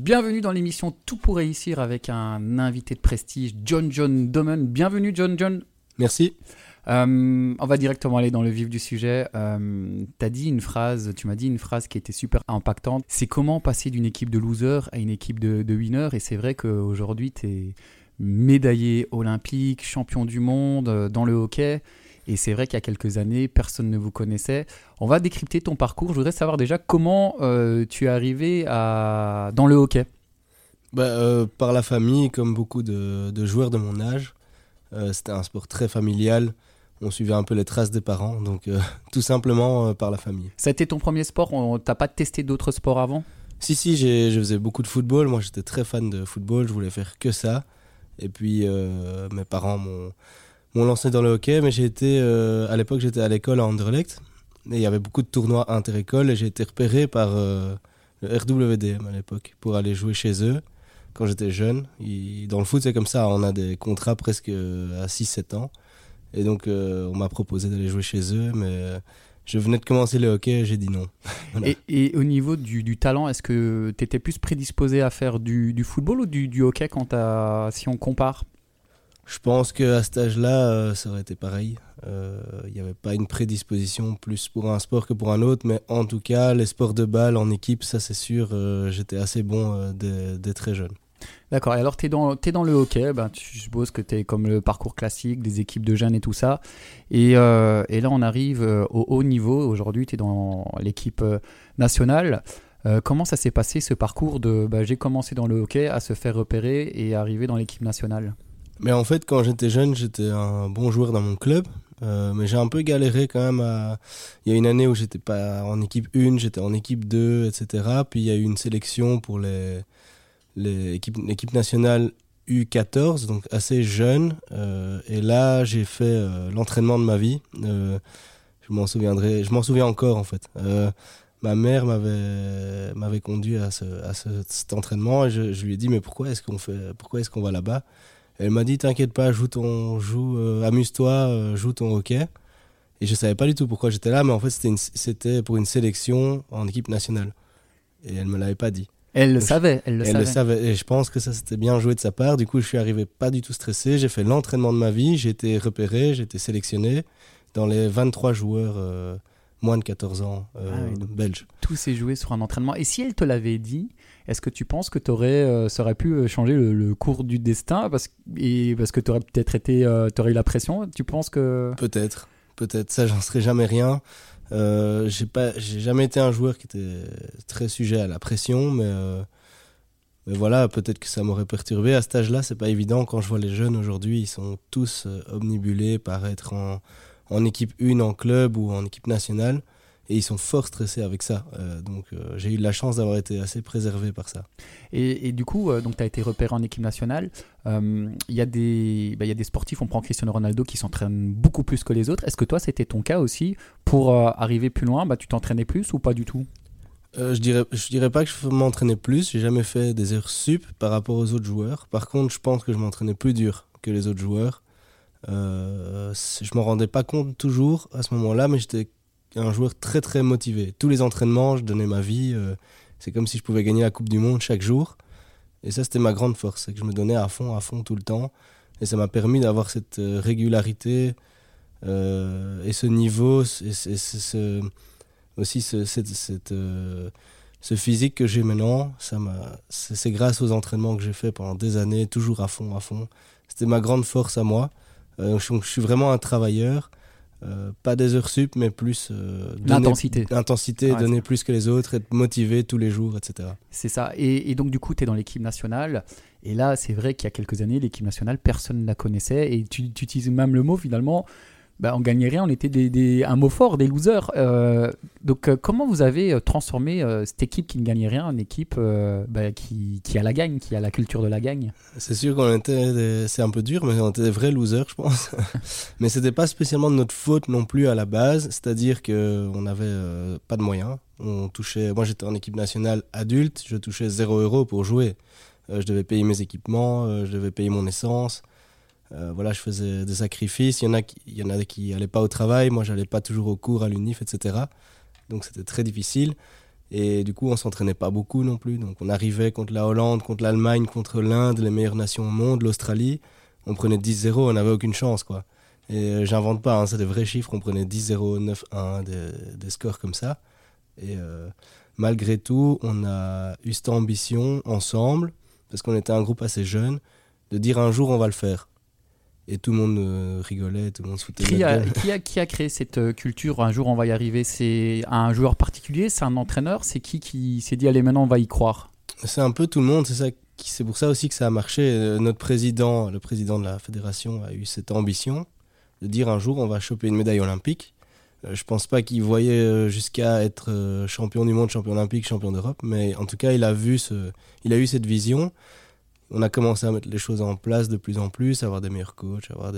Bienvenue dans l'émission Tout pour réussir avec un invité de prestige, John John Doman. Bienvenue John John. Merci. Euh, on va directement aller dans le vif du sujet. Euh, as dit une phrase, tu m'as dit une phrase qui était super impactante. C'est comment passer d'une équipe de losers à une équipe de, de winners? Et c'est vrai qu'aujourd'hui, tu es médaillé olympique, champion du monde euh, dans le hockey. Et c'est vrai qu'il y a quelques années, personne ne vous connaissait. On va décrypter ton parcours. Je voudrais savoir déjà comment euh, tu es arrivé à... dans le hockey. Bah, euh, par la famille, comme beaucoup de, de joueurs de mon âge. Euh, c'était un sport très familial. On suivait un peu les traces des parents, donc tout simplement par la famille. Ça a été ton premier sport? T'as pas testé d'autres sports avant? Si, si, je faisais beaucoup de football. Moi, j'étais très fan de football. Je voulais faire que ça. Et puis, mes parents m'ont m'ont lancé dans le hockey, mais j'ai été, à l'époque, j'étais à l'école à Anderlecht. Et il y avait beaucoup de tournois inter-écoles et j'ai été repéré par le RWDM à l'époque pour aller jouer chez eux quand j'étais jeune. dans le foot, c'est comme ça, on a des contrats presque à 6-7 ans. Et donc, on m'a proposé d'aller jouer chez eux, mais je venais de commencer le hockey j'ai dit non. et, au niveau du, talent, est-ce que tu étais plus prédisposé à faire du, football ou du, hockey quand si on compare? Je pense qu'à cet âge-là, euh, ça aurait été pareil. Il euh, n'y avait pas une prédisposition plus pour un sport que pour un autre, mais en tout cas, les sports de balle en équipe, ça c'est sûr, euh, j'étais assez bon dès, très jeune. D'accord, et alors tu es dans, le hockey, ben, je suppose que tu es comme le parcours classique des équipes de jeunes et tout ça. Et, là, on arrive au haut niveau. Aujourd'hui, tu es dans l'équipe nationale. comment ça s'est passé ce parcours de ben, j'ai commencé dans le hockey à se faire repérer et arriver dans l'équipe nationale? Mais en fait, quand j'étais jeune, j'étais un bon joueur dans mon club. Euh, mais j'ai un peu galéré quand même. Il y a une année où j'étais pas en équipe 1, j'étais en équipe 2, etc. Puis il y a eu une sélection pour les, l'équipe nationale U14, donc assez jeune. Euh, et là, j'ai fait euh, l'entraînement de ma vie. je m'en souviendrai, je m'en souviens encore en fait. ma mère m'avait conduit à, ce, à cet entraînement et je, je, lui ai dit mais pourquoi est-ce qu'on pourquoi est-ce qu'on va là-bas? Elle m'a dit T'inquiète pas, joue ton, joue, euh, amuse-toi, euh, joue ton hockey. Et je savais pas du tout pourquoi j'étais là, mais en fait, c'était pour une sélection en équipe nationale. Et elle me l'avait pas dit. Elle le savait, elle le elle savait. le savait. Et je pense que ça c'était bien joué de sa part. Du coup, je suis arrivé pas du tout stressé. J'ai fait l'entraînement de ma vie. J'ai été repéré, j'ai été sélectionné dans les 23 joueurs euh, moins de 14 ans euh, ah belges. Tout s'est joué sur un entraînement. Et si elle te l'avait dit, est-ce que tu penses que aurais, euh, ça aurait pu euh, changer le, cours du destin parce, et, parce que tu aurais peut-être été, euh, eu la pression? Tu penses que. Peut-être, peut-être. Ça, j'en serais jamais rien. Euh, j'ai jamais été un joueur qui était très sujet à la pression, mais, mais voilà, peut-être que ça m'aurait perturbé. À cet âge-là, c'est pas évident. Quand je vois les jeunes aujourd'hui, ils sont tous omnibulés par être en, en équipe 1 en club ou en équipe nationale et ils sont fort stressés avec ça. Euh, donc euh, j'ai eu la chance d'avoir été assez préservé par ça. Et, du coup, euh, donc tu as été repéré en équipe nationale. Il y, a des, bah, y a des sportifs, on prend Cristiano Ronaldo, qui s'entraînent beaucoup plus que les autres. Est-ce que toi, c'était ton cas aussi Pour arriver plus loin, bah, tu t'entraînais plus ou pas du tout? Je dirais, je dirais pas que je m'entraînais plus, j'ai jamais fait des heures sup par rapport aux autres joueurs. Par contre, je pense que je m'entraînais plus dur que les autres joueurs. Euh, je m'en rendais pas compte toujours à ce moment-là, mais j'étais un joueur très très motivé. Tous les entraînements, je donnais ma vie. Euh, c'est comme si je pouvais gagner la Coupe du Monde chaque jour. Et ça, c'était ma grande force, que je me donnais à fond, à fond tout le temps. Et ça m'a permis d'avoir cette euh, régularité euh, et ce niveau, et, aussi ce, physique que j'ai maintenant. C'est grâce aux entraînements que j'ai fait pendant des années, toujours à fond, à fond. C'était ma grande force à moi. je suis vraiment un travailleur. Euh, pas des heures sup, mais plus euh, l'intensité. Intensité, donner plus que les autres, être motivé tous les jours, etc. C'est ça. Et, donc, du coup, tu es dans l'équipe nationale. Et là, c'est vrai qu'il y a quelques années, l'équipe nationale, personne ne la connaissait. Et tu, tu utilises même le mot, finalement, bah, on gagnait rien, on était des, un mot fort, des losers. Euh, donc euh, comment vous avez euh, transformé cette équipe qui ne gagnait rien en équipe bah, qui, qui, a la gagne, qui a la culture de la gagne? C'est sûr qu'on était, c'est un peu dur, mais on était des vrais losers, je pense. mais c'était pas spécialement de notre faute non plus à la base, c'est-à-dire qu'on n'avait pas de moyens. On touchait, moi j'étais en équipe nationale adulte, je touchais 0 euros pour jouer. je devais payer mes équipements, je devais payer mon essence. Euh, voilà, je faisais des sacrifices. Il y en a qui, il y en a qui pas au travail. Moi, j'allais pas toujours au cours, à l'unif, etc. Donc, c'était très difficile. Et du coup, on s'entraînait pas beaucoup non plus. Donc, on arrivait contre la Hollande, contre l'Allemagne, contre l'Inde, les meilleures nations au monde, l'Australie. On prenait 10-0, on n'avait aucune chance, quoi. Et euh, j'invente pas, hein, c'est des vrais chiffres. On prenait 10-0, 9-1, des, scores comme ça. Et euh, malgré tout, on a eu cette ambition ensemble, parce qu'on était un groupe assez jeune, de dire un jour on va le faire. Et tout le monde euh, rigolait, tout le monde se foutait qui a, qui, a, qui a créé cette euh, culture Un jour on va y arriver C'est un joueur particulier C'est un entraîneur C'est qui qui s'est dit allez maintenant on va y croire? C'est un peu tout le monde. C'est ça c'est pour ça aussi que ça a marché. Euh, notre président, le président de la fédération, a eu cette ambition de dire un jour on va choper une médaille olympique. Je pense pas qu'il voyait jusqu'à être champion du monde, champion olympique, champion d'Europe, mais en tout cas il a vu ce, il a eu cette vision on a commencé à mettre les choses en place de plus en plus, avoir des meilleurs coachs, avoir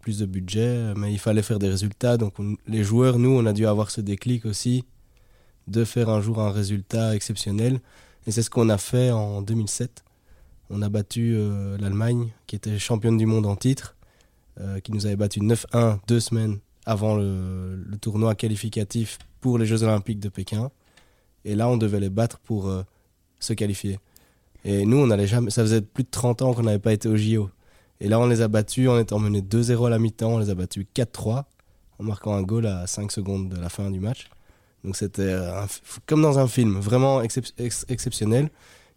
plus de budget, mais il fallait faire des résultats. Donc les joueurs, nous, on a dû avoir ce déclic aussi de faire un jour un résultat exceptionnel. Et c'est ce qu'on a fait en 2007. On a battu euh, l'Allemagne, qui était championne du monde en titre, euh, qui nous avait battu 9-1 deux semaines avant le, tournoi qualificatif pour les Jeux Olympiques de Pékin. Et là, on devait les battre pour euh, se qualifier. Et nous, on jamais. Ça faisait plus de 30 ans qu'on n'avait pas été au JO. Et là, on les a battus. On était emmenés 2-0 à la mi-temps. On les a battus 4-3 en marquant un goal à 5 secondes de la fin du match. Donc c'était comme dans un film, vraiment exceptionnel.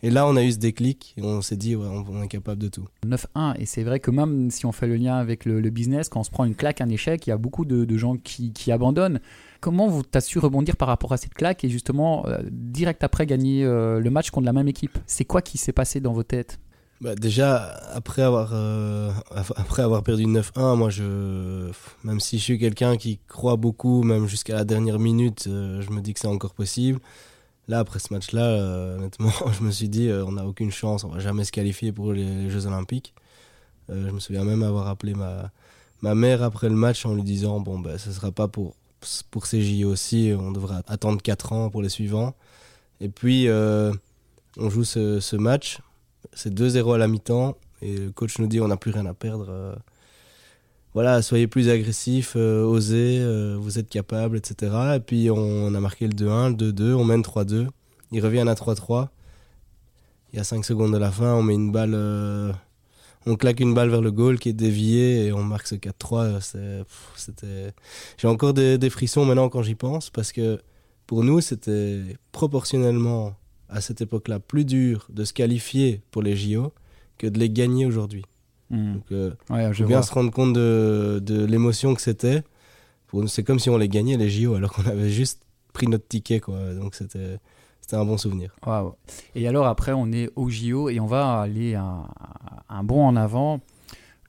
Et là, on a eu ce déclic et on s'est dit, on, est capable de tout. 9-1, et c'est vrai que même si on fait le lien avec le, business, quand on se prend une claque, un échec, il y a beaucoup de, gens qui, abandonnent. Comment vous t'as su rebondir par rapport à cette claque et justement, euh, direct après, gagner euh, le match contre la même équipe? C'est quoi qui s'est passé dans vos têtes? Bah déjà, après avoir, euh, après avoir perdu 9-1, moi, je, même si je suis quelqu'un qui croit beaucoup, même jusqu'à la dernière minute, je me dis que c'est encore possible. Là, après ce match-là, euh, honnêtement, je me suis dit, euh, on n'a aucune chance, on va jamais se qualifier pour les, Jeux Olympiques. Euh, je me souviens même avoir appelé ma, ma mère après le match en lui disant, bon, ben, ce ne sera pas pour, pour ces JO aussi, on devra attendre 4 ans pour les suivants. Et puis, on joue ce, ce match, c'est 2-0 à la mi-temps, et le coach nous dit, on n'a plus rien à perdre voilà, soyez plus agressif, euh, osez, euh, vous êtes capable, etc. Et puis on, a marqué le 2-1, le 2-2, on mène 3-2. Il revient à 3-3. Il y a 5 secondes de la fin, on met une balle, euh, on claque une balle vers le goal qui est dévié et on marque ce 4-3. C'était, j'ai encore des, frissons maintenant quand j'y pense parce que pour nous c'était proportionnellement à cette époque-là plus dur de se qualifier pour les JO que de les gagner aujourd'hui. Hmm. Donc, euh, je bien se rendre compte de, de l'émotion que c'était. C'est comme si on les gagnait les JO alors qu'on avait juste pris notre ticket. Quoi. Donc c'était un bon souvenir. Et alors après, on est au JO et on va aller un, un bond en avant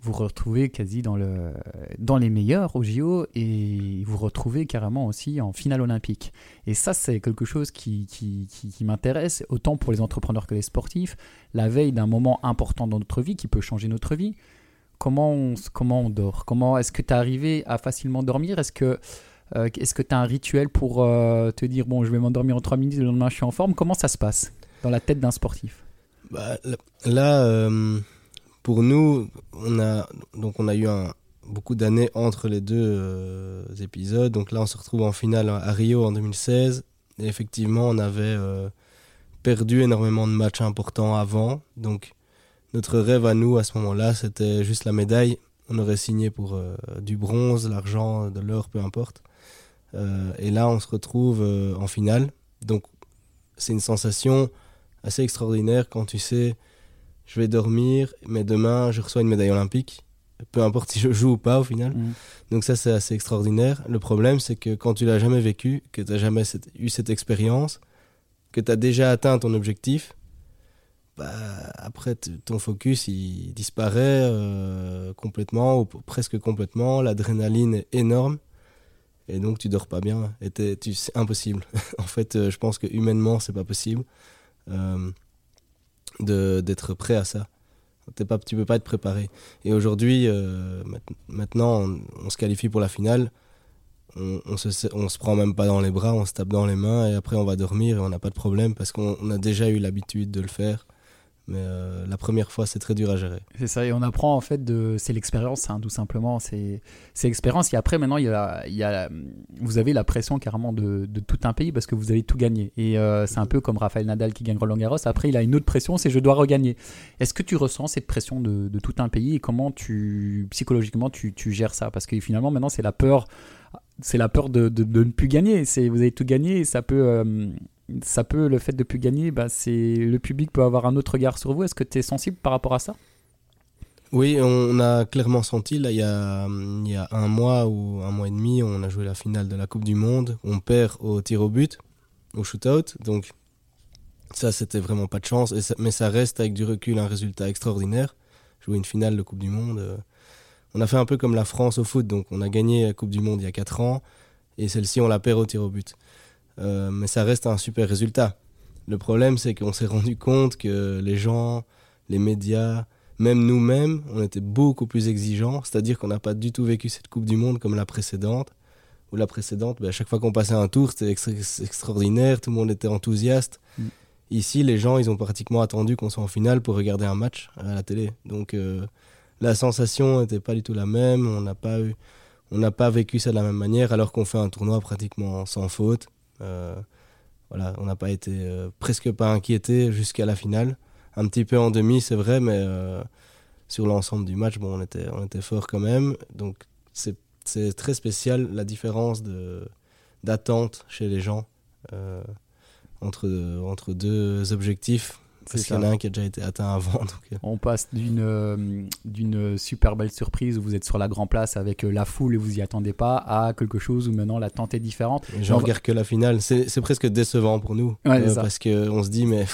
vous retrouvez quasi dans, le, dans les meilleurs au JO et vous retrouvez carrément aussi en finale olympique. Et ça, c'est quelque chose qui, qui, qui, m'intéresse, autant pour les entrepreneurs que les sportifs. La veille d'un moment important dans notre vie qui peut changer notre vie, comment on, comment on dort? Comment Est-ce que tu es arrivé à facilement dormir? Est-ce que euh, que tu as un rituel pour euh, te dire, bon, je vais m'endormir en 3 minutes, le lendemain je suis en forme? Comment ça se passe dans la tête d'un sportif? Bah, Là, euh, pour nous, on a, donc on a eu beaucoup d'années entre les deux euh, épisodes. Donc là, on se retrouve en finale à Rio en 2016. Et effectivement, on avait euh, perdu énormément de matchs importants avant. Donc notre rêve à nous, à ce moment-là, c'était juste la médaille. On aurait signé pour euh, du bronze, l'argent, de l'or, peu importe. et là, on se retrouve en finale. Donc c'est une sensation assez extraordinaire quand tu sais je vais dormir, mais demain, je reçois une médaille olympique. Peu importe si je joue ou pas au final. Mm. Donc ça, c'est assez extraordinaire. Le problème, c'est que quand tu l'as jamais vécu, que tu n'as jamais eu cette expérience, que tu as déjà atteint ton objectif, bah, après, ton focus, il disparaît euh, complètement, ou presque complètement. L'adrénaline est énorme. Et donc, tu dors pas bien. Et c'est impossible. en fait, euh, je pense que humainement, c'est pas possible. Euh, d'être prêt à ça. Pas, tu peux pas être préparé. Et aujourd'hui, euh, maintenant, on, se qualifie pour la finale. On, on se prend même pas dans les bras, on se tape dans les mains et après on va dormir et on n'a pas de problème parce qu'on a déjà eu l'habitude de le faire. Mais euh, la première fois, c'est très dur à gérer. C'est ça, et on apprend en fait de. C'est l'expérience, hein, tout simplement. C'est l'expérience. Et après, maintenant, il y a, il y a, vous avez la pression carrément de, de tout un pays parce que vous allez tout gagner. Et euh, c'est un peu comme Raphaël Nadal qui gagne Roland Garros. Après, il a une autre pression, c'est je dois regagner. Est-ce que tu ressens cette pression de, de, tout un pays? Et comment tu, psychologiquement, tu, tu gères ça? Parce que finalement, maintenant, c'est la peur. C'est la peur de, de, de, ne plus gagner. Vous avez tout gagné et ça peut. Euh, ça peut, le fait de plus gagner, bah, c'est le public peut avoir un autre regard sur vous. Est-ce que tu es sensible par rapport à ça? Oui, on a clairement senti, là, il y a, un mois ou un mois et demi, on a joué la finale de la Coupe du Monde. On perd au tir au but, au shootout. Donc, ça, c'était vraiment pas de chance. Mais ça reste, avec du recul, un résultat extraordinaire. Jouer une finale de Coupe du Monde. Euh, on a fait un peu comme la France au foot. Donc, on a gagné la Coupe du Monde il y a 4 ans. Et celle-ci, on la perd au tir au but. Euh, mais ça reste un super résultat. Le problème, c'est qu'on s'est rendu compte que les gens, les médias, même nous-mêmes, on était beaucoup plus exigeants. C'est-à-dire qu'on n'a pas du tout vécu cette Coupe du Monde comme la précédente. Ou la précédente, ben, à chaque fois qu'on passait un tour, c'était extraordinaire, tout le monde était enthousiaste. Mm. Ici, les gens, ils ont pratiquement attendu qu'on soit en finale pour regarder un match à la télé. Donc, euh, la sensation n'était pas du tout la même. On n'a pas eu, on n'a pas vécu ça de la même manière, alors qu'on fait un tournoi pratiquement sans faute. Euh, on n'a pas été euh, presque pas inquiété jusqu'à la finale. Un petit peu en demi, c'est vrai, mais euh, sur l'ensemble du match, on était, on fort quand même. Donc c'est très spécial la différence d'attente chez les gens entre deux objectifs parce qu'il y en a un qui a déjà été atteint avant. Euh. On passe d'une euh, d'une super belle surprise où vous êtes sur la grande place avec euh, la foule et vous y attendez pas à quelque chose où maintenant la tente est différente. J'en regarde que la finale. C'est presque décevant pour nous. parce qu'on se dit, mais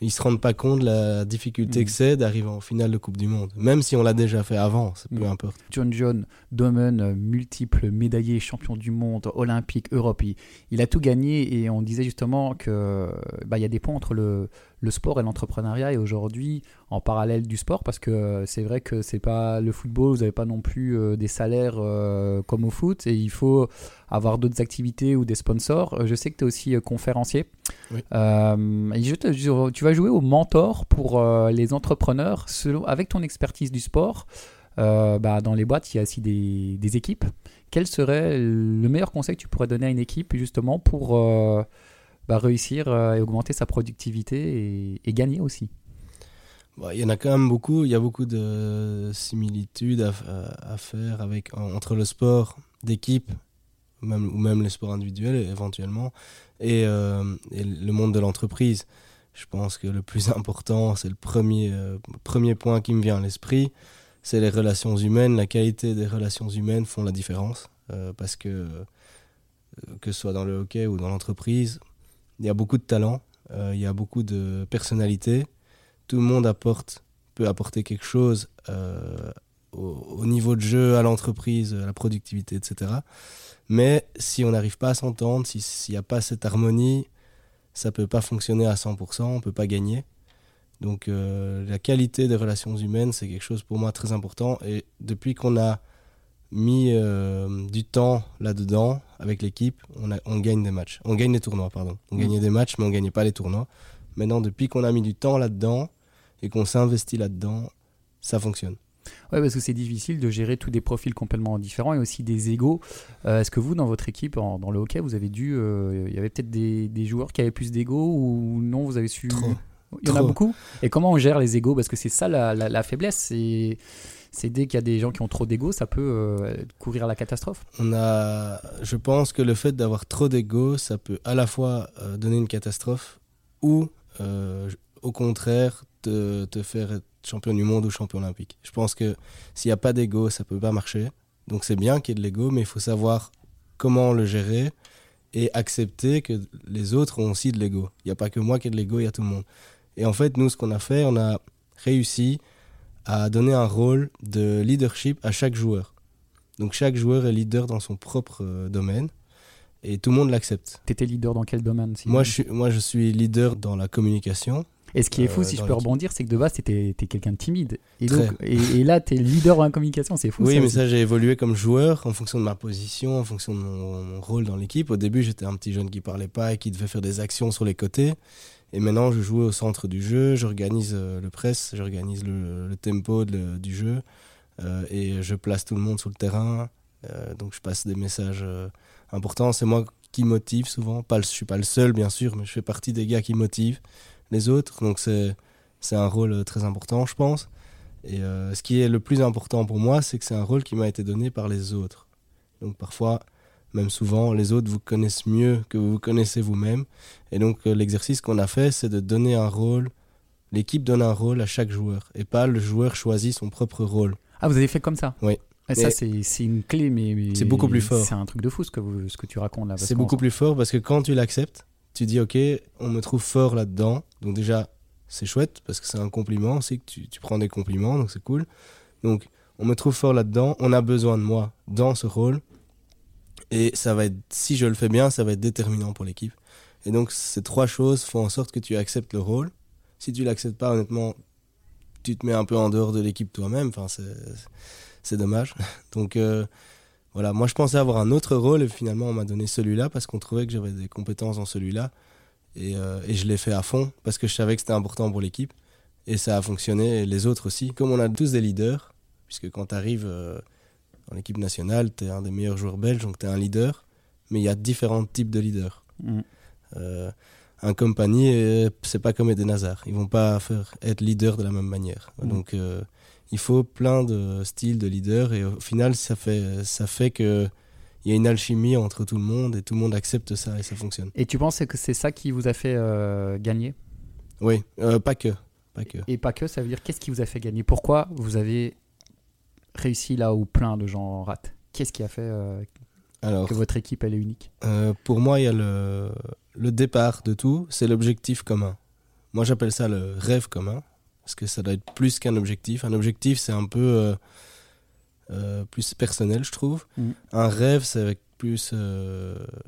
ils se rendent pas compte de la difficulté que mm. c'est d'arriver en finale de Coupe du Monde. Même si on l'a déjà fait avant, peu mm. importe. John John Domen, multiple médaillé, champion du monde, olympique, Europe, il, a tout gagné et on disait justement que bah, il y a des points entre le, le sport et l'entrepreneuriat et aujourd'hui en parallèle du sport parce que c'est vrai que c'est pas le football, vous n'avez pas non plus euh, des salaires euh, comme au foot et il faut avoir d'autres activités ou des sponsors. Je sais que tu es aussi euh, conférencier. et je tu vas jouer au mentor pour les entrepreneurs selon, avec ton expertise du sport. bah, dans les boîtes, il y a aussi des, des, équipes. Quel serait le meilleur conseil que tu pourrais donner à une équipe justement pour bah, réussir euh, et augmenter sa productivité et, gagner aussi il y en a quand même beaucoup. Il y a beaucoup de similitudes à, faire avec, entre le sport d'équipe ou même les sports individuels éventuellement et, euh, le monde de l'entreprise. Je pense que le plus important, c'est le premier, euh, premier point qui me vient à l'esprit, c'est les relations humaines. La qualité des relations humaines font la différence parce que que ce soit dans le hockey ou dans l'entreprise, il y a beaucoup de talent, euh, il y a beaucoup de personnalité. Tout le monde apporte, peut apporter quelque chose euh, au, niveau de jeu, à l'entreprise, à la productivité, etc. Mais si on n'arrive pas à s'entendre, s'il n'y a pas cette harmonie, ça peut pas fonctionner à 100%, on ne peut pas gagner. Donc euh, la qualité des relations humaines, c'est quelque chose pour moi très important. Et depuis qu'on a mis du temps là-dedans avec l'équipe, on, on gagne des matchs. On gagne des tournois, pardon. On mm. gagnait des matchs, mais on gagnait pas les tournois. Maintenant, depuis qu'on a mis du temps là-dedans et qu'on s'est investi là-dedans, ça fonctionne. Ouais, parce que c'est difficile de gérer tous des profils complètement différents et aussi des égaux. Euh, est-ce que vous, dans votre équipe, dans le hockey, vous avez dû. Euh, il y avait peut-être des, des, joueurs qui avaient plus d'égaux ou non Vous avez su. Trop. Il y en a beaucoup. Et comment on gère les égaux? Parce que c'est ça la, la, la faiblesse. C'est c'est dès qu'il y a des gens qui ont trop d'ego, ça peut euh, courir la catastrophe. On a, je pense que le fait d'avoir trop d'ego, ça peut à la fois euh, donner une catastrophe ou euh, au contraire te, te, faire être champion du monde ou champion olympique. Je pense que s'il n'y a pas d'ego, ça peut pas marcher. Donc c'est bien qu'il y ait de l'ego, mais il faut savoir comment le gérer et accepter que les autres ont aussi de l'ego. Il n'y a pas que moi qui ai de l'ego, il y a tout le monde. Et en fait, nous, ce qu'on a fait, on a réussi à donner un rôle de leadership à chaque joueur. Donc chaque joueur est leader dans son propre euh, domaine et tout le monde l'accepte. Tu étais leader dans quel domaine moi je, suis, moi, je suis leader dans la communication. Et ce qui est fou, euh, si je peux rebondir, c'est que de base, tu étais, quelqu'un de timide. Et, et, là, tu es leader dans la communication, c'est fou. Oui, mais ça, j'ai évolué comme joueur en fonction de ma position, en fonction de mon, rôle dans l'équipe. Au début, j'étais un petit jeune qui parlait pas et qui devait faire des actions sur les côtés. Et maintenant, je joue au centre du jeu, j'organise euh, le press, j'organise le, tempo du jeu euh, et je place tout le monde sur le terrain. Euh, donc je passe des messages importants. C'est moi qui motive souvent. Pas, je suis pas le seul, bien sûr, mais je fais partie des gars qui motivent les autres. Donc c'est un rôle très important, je pense. Et ce qui est le plus important pour moi, c'est que c'est un rôle qui m'a été donné par les autres. Donc parfois, même souvent, les autres vous connaissent mieux que vous vous connaissez vous-même. Et donc euh, l'exercice qu'on a fait, c'est de donner un rôle. L'équipe donne un rôle à chaque joueur et pas le joueur choisit son propre rôle. Ah, vous avez fait comme ça? Oui. Et ça, c'est une clé, mais. c'est beaucoup plus fort. C'est un truc de fou ce que, vous, ce que tu racontes là. C'est beaucoup plus fort parce que quand tu l'acceptes, tu dis Ok, on me trouve fort là-dedans. Donc, déjà, c'est chouette parce que c'est un compliment aussi que tu, tu prends des compliments, donc c'est cool. Donc, on me trouve fort là-dedans. On a besoin de moi dans ce rôle. Et ça va être, si je le fais bien, ça va être déterminant pour l'équipe. Et donc, ces trois choses font en sorte que tu acceptes le rôle. Si tu l'acceptes pas, honnêtement, tu te mets un peu en dehors de l'équipe toi-même. Enfin, c'est dommage. Donc, euh, voilà, moi je pensais avoir un autre rôle et finalement on m'a donné celui-là parce qu'on trouvait que j'avais des compétences dans celui-là. Et, euh, et, je l'ai fait à fond parce que je savais que c'était important pour l'équipe. Et ça a fonctionné, et les autres aussi. Comme on a tous des leaders, puisque quand tu arrives. Euh, dans l'équipe nationale, tu es un des meilleurs joueurs belges, donc tu es un leader. Mais il y a différents types de leaders. Mm. Euh, un compagnie, euh, c'est pas comme Eden Hazard. Ils vont pas faire être leader de la même manière. Mm. Donc euh, il faut plein de styles de leader et au final, ça fait, ça fait que il y a une alchimie entre tout le monde et tout le monde accepte ça et ça fonctionne. Et tu penses que c'est ça qui vous a fait gagner? Oui, pas que. Pas que. Et pas que, ça veut dire qu'est-ce qui vous a fait gagner? Pourquoi vous avez réussi là où plein de gens ratent Qu'est-ce qui a fait euh, que votre équipe elle est unique? euh, Pour moi, il y a le, le départ de tout, c'est l'objectif commun. Moi, j'appelle ça le rêve commun, parce que ça doit être plus qu'un objectif. Un objectif, c'est un peu euh, plus personnel, je trouve. Mm. Un rêve, c'est avec plus.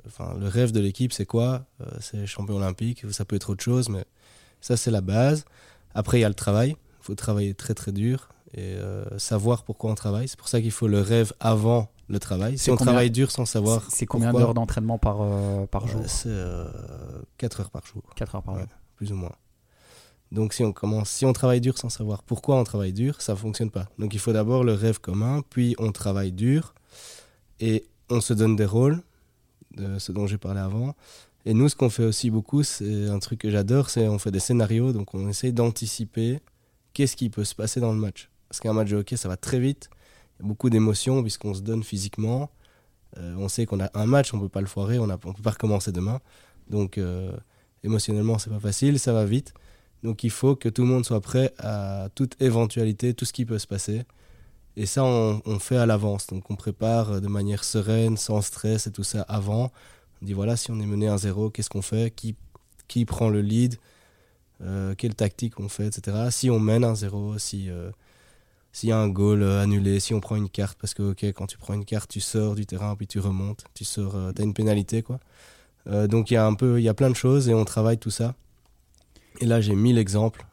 Enfin, le rêve de l'équipe, c'est quoi? C'est champion olympique, ça peut être autre chose, mais ça, c'est la base. Après, il y a le travail. Il faut travailler très très dur et euh, savoir pourquoi on travaille. C'est pour ça qu'il faut le rêve avant le travail. Si on travaille dur sans savoir. C'est combien d'heures d'entraînement par, euh, par jour C'est 4 euh, heures par jour. 4 heures par jour. plus ou moins. Donc si on commence, si on travaille dur sans savoir pourquoi on travaille dur, ça fonctionne pas. Donc il faut d'abord le rêve commun, puis on travaille dur et on se donne des rôles, de ce dont j'ai parlé avant. Et nous, ce qu'on fait aussi beaucoup, c'est un truc que j'adore, c'est on fait des scénarios, donc on essaie d'anticiper qu'est-ce qui peut se passer dans le match. Parce qu'un match de hockey, ça va très vite. Il y a beaucoup d'émotions puisqu'on se donne physiquement. Euh, on sait qu'on a un match, on peut pas le foirer, on ne peut pas recommencer demain. Donc euh, émotionnellement, c'est pas facile, ça va vite. Donc il faut que tout le monde soit prêt à toute éventualité, tout ce qui peut se passer. Et ça, on, fait à l'avance. Donc on prépare de manière sereine, sans stress et tout ça avant. On dit voilà, si on est mené 1-0, qu'est-ce qu'on fait? Qui, qui prend le lead? Euh, Quelle tactique on fait, etc. Si on mène 1-0, si s'il y a un goal euh, annulé, si on prend une carte, parce que ok, quand tu prends une carte, tu sors du terrain puis tu remontes, tu sors, euh, as une pénalité quoi. Euh, donc il y a un peu, il y a plein de choses et on travaille tout ça. Et là, j'ai mille exemples.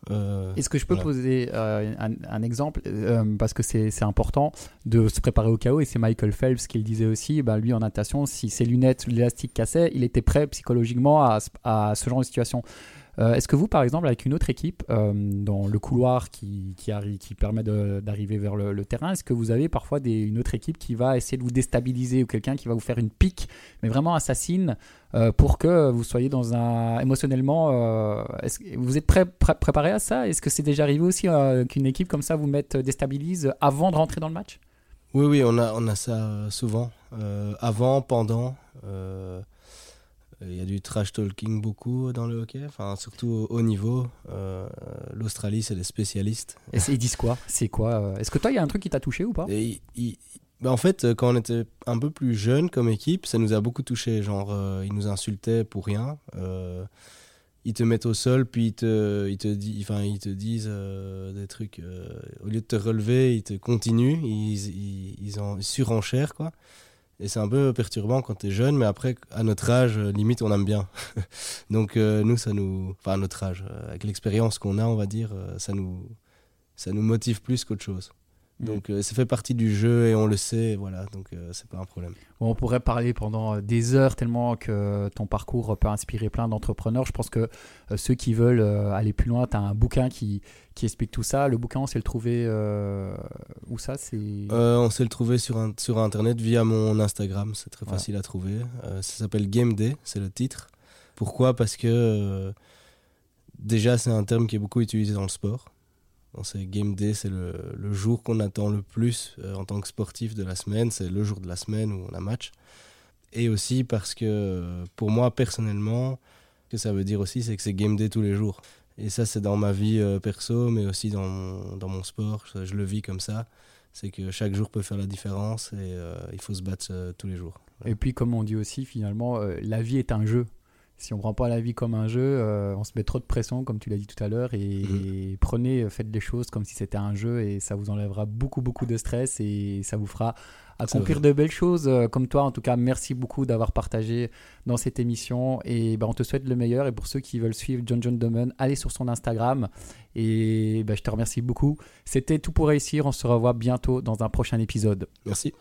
Est-ce que je peux poser un, exemple Parce que c'est important de se préparer au chaos. Et c'est Michael Phelps qui le disait aussi. Bah, lui, en natation, si ses lunettes, l'élastique cassait, il était prêt psychologiquement à, à, ce genre de situation. Euh, est-ce que vous, par exemple, avec une autre équipe, euh, dans le couloir qui, qui, permet d'arriver vers le, terrain, est-ce que vous avez parfois une autre équipe qui va essayer de vous déstabiliser ou quelqu'un qui va vous faire une pique, mais vraiment assassine, euh, pour que vous soyez dans un émotionnellement. vous êtes prêt, préparé à ça? Est-ce que c'est déjà arrivé aussi qu'une équipe comme ça vous mette déstabilise avant de rentrer dans le match? Oui, oui, on a, on a ça souvent. avant, pendant. Il y a du trash talking beaucoup dans le hockey, enfin, surtout au haut niveau. Euh, L'Australie, c'est des spécialistes. Et ils disent quoi? C'est quoi euh, Est-ce que toi, il y a un truc qui t'a touché ou pas? Et, bah, En fait, quand on était un peu plus jeune comme équipe, ça nous a beaucoup touché. Genre, euh, ils nous insultaient pour rien. ils te mettent au sol, puis ils te, ils te, enfin, ils te disent des trucs. au lieu de te relever, ils te continuent, ils, ils, ils, en, ils surenchèrent, quoi. Et c'est un peu perturbant quand tu es jeune, mais après, à notre âge, euh, limite, on aime bien. Donc, euh, nous, ça nous. Enfin, à notre âge, euh, avec l'expérience qu'on a, on va dire, ça, nous... ça nous motive plus qu'autre chose. Mm. Donc euh, ça fait partie du jeu et on le sait, voilà, donc euh, c'est pas un problème. Bon, on pourrait parler pendant des heures tellement que ton parcours peut inspirer plein d'entrepreneurs. Je pense que euh, ceux qui veulent euh, aller plus loin, tu as un bouquin qui, qui explique tout ça. Le bouquin, on sait le trouver euh, où ça? C'est... Euh, on sait le trouver sur, un- sur internet via mon Instagram, c'est très Voilà. facile à trouver. Euh, ça s'appelle Game Day, c'est le titre. Pourquoi? Parce que euh, déjà c'est un terme qui est beaucoup utilisé dans le sport. Sait Game Day, c'est le, jour qu'on attend le plus euh, en tant que sportif de la semaine, c'est le jour de la semaine où on a match. Et aussi parce que pour moi personnellement, ce que ça veut dire aussi, c'est que c'est Game Day tous les jours. Et ça, c'est dans ma vie euh, perso, mais aussi dans mon, dans mon sport. Je, le vis comme ça. C'est que chaque jour peut faire la différence et euh, il faut se battre tous les jours. Et puis, comme on dit aussi, finalement, la vie est un jeu. Si on prend pas la vie comme un jeu, euh, on se met trop de pression, comme tu l'as dit tout à l'heure, et, Mhm. et prenez, euh, faites les choses comme si c'était un jeu, et ça vous enlèvera beaucoup, beaucoup de stress, et ça vous fera accomplir de belles choses. euh, Comme toi, en tout cas, merci beaucoup d'avoir partagé dans cette émission, et ben, on te souhaite le meilleur. Et pour ceux qui veulent suivre John John Domen, allez sur son Instagram, et ben, je te remercie beaucoup. C'était tout pour réussir. On se revoit bientôt dans un prochain épisode. Merci.